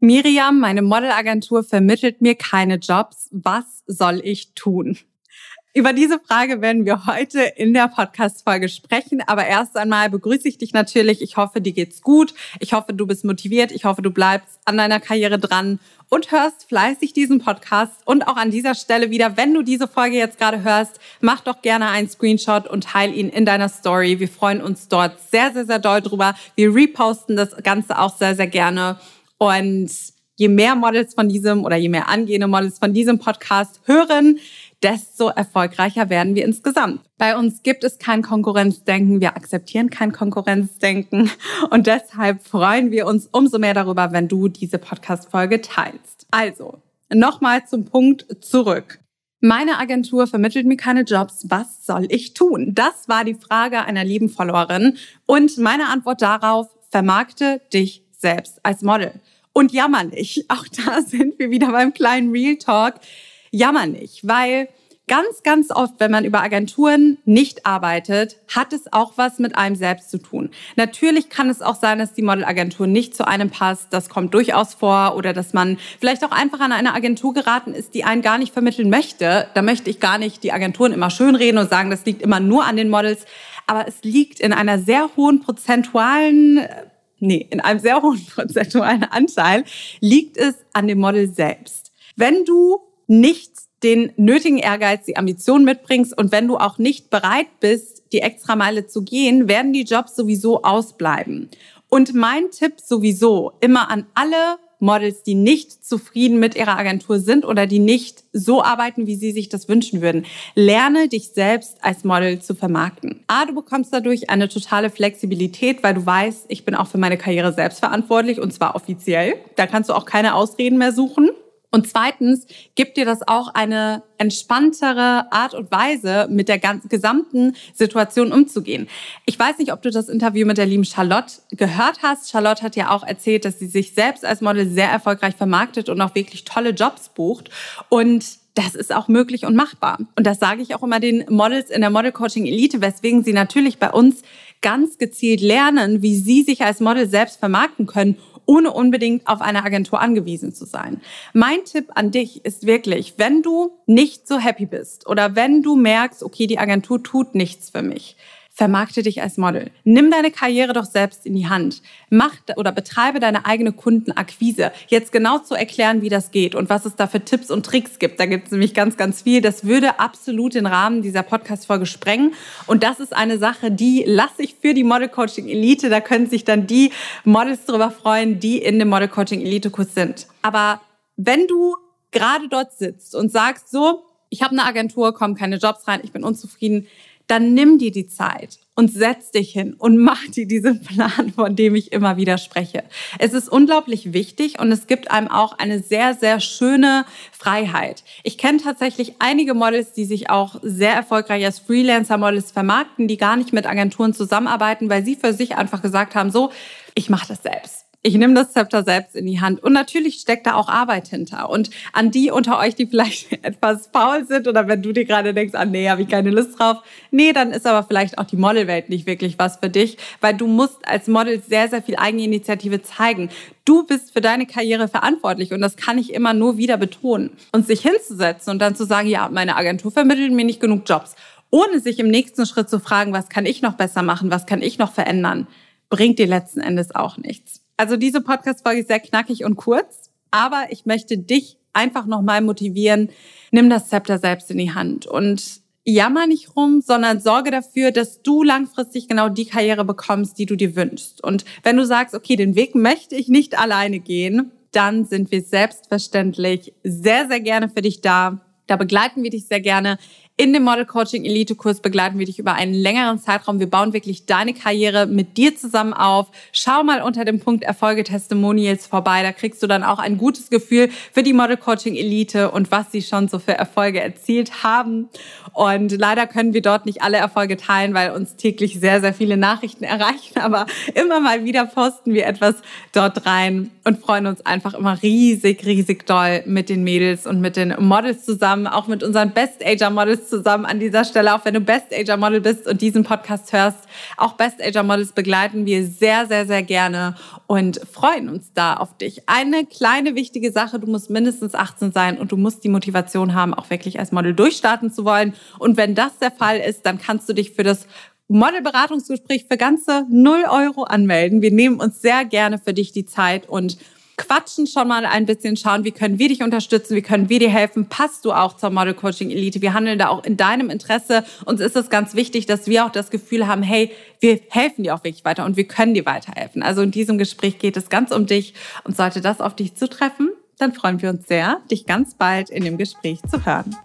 Miriam, meine Modelagentur vermittelt mir keine Jobs. Was soll ich tun? Über diese Frage werden wir heute in der Podcast-Folge sprechen. Aber erst einmal begrüße ich dich natürlich. Ich hoffe, dir geht's gut. Ich hoffe, du bist motiviert. Ich hoffe, du bleibst an deiner Karriere dran und hörst fleißig diesen Podcast. Und auch an dieser Stelle wieder, wenn du diese Folge jetzt gerade hörst, mach doch gerne einen Screenshot und teil ihn in deiner Story. Wir freuen uns dort sehr, sehr, sehr doll drüber. Wir reposten das Ganze auch sehr, sehr gerne. Und je mehr Models von diesem oder je mehr angehende Models von diesem Podcast hören, desto erfolgreicher werden wir insgesamt. Bei uns gibt es kein Konkurrenzdenken, wir akzeptieren kein Konkurrenzdenken und deshalb freuen wir uns umso mehr darüber, wenn du diese Podcast-Folge teilst. Also, nochmal zum Punkt zurück. Meine Agentur vermittelt mir keine Jobs. Was soll ich tun? Das war die Frage einer lieben Followerin. Und meine Antwort darauf, vermarkte dich selbst als Model. Und jammer nicht. Auch da sind wir wieder beim kleinen Real Talk jammer nicht, weil ganz, ganz oft, wenn man über Agenturen nicht arbeitet, hat es auch was mit einem selbst zu tun. Natürlich kann es auch sein, dass die Modelagentur nicht zu einem passt. Das kommt durchaus vor. Oder dass man vielleicht auch einfach an eine Agentur geraten ist, die einen gar nicht vermitteln möchte. Da möchte ich gar nicht die Agenturen immer schönreden und sagen, das liegt immer nur an den Models. Aber es liegt in einer sehr hohen prozentualen nee, in einem sehr hohen prozentualen Anteil liegt es an dem Model selbst. Wenn du nicht den nötigen Ehrgeiz, die Ambition mitbringst und wenn du auch nicht bereit bist, die Extrameile zu gehen, werden die Jobs sowieso ausbleiben. Und mein Tipp sowieso immer an alle Models, die nicht zufrieden mit ihrer Agentur sind oder die nicht so arbeiten, wie sie sich das wünschen würden. Lerne dich selbst als Model zu vermarkten. A, du bekommst dadurch eine totale Flexibilität, weil du weißt, ich bin auch für meine Karriere selbst verantwortlich und zwar offiziell. Da kannst du auch keine Ausreden mehr suchen. Und zweitens gibt dir das auch eine entspanntere Art und Weise, mit der ganzen gesamten Situation umzugehen. Ich weiß nicht, ob du das Interview mit der lieben Charlotte gehört hast. Charlotte hat ja auch erzählt, dass sie sich selbst als Model sehr erfolgreich vermarktet und auch wirklich tolle Jobs bucht. Und das ist auch möglich und machbar. Und das sage ich auch immer den Models in der Model Coaching Elite, weswegen sie natürlich bei uns ganz gezielt lernen, wie sie sich als Model selbst vermarkten können ohne unbedingt auf eine Agentur angewiesen zu sein. Mein Tipp an dich ist wirklich, wenn du nicht so happy bist oder wenn du merkst, okay, die Agentur tut nichts für mich, vermarkte dich als Model. Nimm deine Karriere doch selbst in die Hand. Mach oder betreibe deine eigene Kundenakquise. Jetzt genau zu erklären, wie das geht und was es da für Tipps und Tricks gibt. Da gibt es nämlich ganz, ganz viel. Das würde absolut den Rahmen dieser Podcast-Folge sprengen. Und das ist eine Sache, die lasse ich für die Model Coaching Elite. Da können sich dann die Models darüber freuen, die in dem Model Coaching Elite Kurs sind. Aber wenn du gerade dort sitzt und sagst, so, ich habe eine Agentur, kommen keine Jobs rein, ich bin unzufrieden, dann nimm dir die Zeit und setz dich hin und mach dir diesen Plan, von dem ich immer wieder spreche. Es ist unglaublich wichtig und es gibt einem auch eine sehr, sehr schöne Freiheit. Ich kenne tatsächlich einige Models, die sich auch sehr erfolgreich als Freelancer-Models vermarkten, die gar nicht mit Agenturen zusammenarbeiten, weil sie für sich einfach gesagt haben, so, ich mache das selbst. Ich nehme das Zepter selbst in die Hand. Und natürlich steckt da auch Arbeit hinter. Und an die unter euch, die vielleicht etwas faul sind oder wenn du dir gerade denkst, ah nee, habe ich keine Lust drauf. Nee, dann ist aber vielleicht auch die Modelwelt nicht wirklich was für dich, weil du musst als Model sehr, sehr viel Eigeninitiative zeigen. Du bist für deine Karriere verantwortlich und das kann ich immer nur wieder betonen. Und sich hinzusetzen und dann zu sagen, ja, meine Agentur vermittelt mir nicht genug Jobs, ohne sich im nächsten Schritt zu fragen, was kann ich noch besser machen, was kann ich noch verändern, bringt dir letzten Endes auch nichts. Also diese Podcast-Folge ist sehr knackig und kurz, aber ich möchte dich einfach nochmal motivieren, nimm das Zepter selbst in die Hand und jammer nicht rum, sondern sorge dafür, dass du langfristig genau die Karriere bekommst, die du dir wünschst. Und wenn du sagst, okay, den Weg möchte ich nicht alleine gehen, dann sind wir selbstverständlich sehr, sehr gerne für dich da. Da begleiten wir dich sehr gerne. In dem Model Coaching Elite Kurs begleiten wir dich über einen längeren Zeitraum. Wir bauen wirklich deine Karriere mit dir zusammen auf. Schau mal unter dem Punkt Erfolge Testimonials vorbei. Da kriegst du dann auch ein gutes Gefühl für die Model Coaching Elite und was sie schon so für Erfolge erzielt haben. Und leider können wir dort nicht alle Erfolge teilen, weil uns täglich sehr, sehr viele Nachrichten erreichen. Aber immer mal wieder posten wir etwas dort rein und freuen uns einfach immer riesig, riesig doll mit den Mädels und mit den Models zusammen, auch mit unseren Best Ager Models Zusammen an dieser Stelle, auch wenn du Best Ager Model bist und diesen Podcast hörst. Auch Best Ager Models begleiten wir sehr, sehr, sehr gerne und freuen uns da auf dich. Eine kleine wichtige Sache, du musst mindestens 18 sein und du musst die Motivation haben, auch wirklich als Model durchstarten zu wollen. Und wenn das der Fall ist, dann kannst du dich für das Modelberatungsgespräch für ganze 0 Euro anmelden. Wir nehmen uns sehr gerne für dich die Zeit und quatschen schon mal ein bisschen, schauen, wie können wir dich unterstützen, wie können wir dir helfen, passt du auch zur Model Coaching Elite. Wir handeln da auch in deinem Interesse. Uns ist es ganz wichtig, dass wir auch das Gefühl haben, hey, wir helfen dir auch wirklich weiter und wir können dir weiterhelfen. Also in diesem Gespräch geht es ganz um dich und sollte das auf dich zutreffen, dann freuen wir uns sehr, dich ganz bald in dem Gespräch zu hören.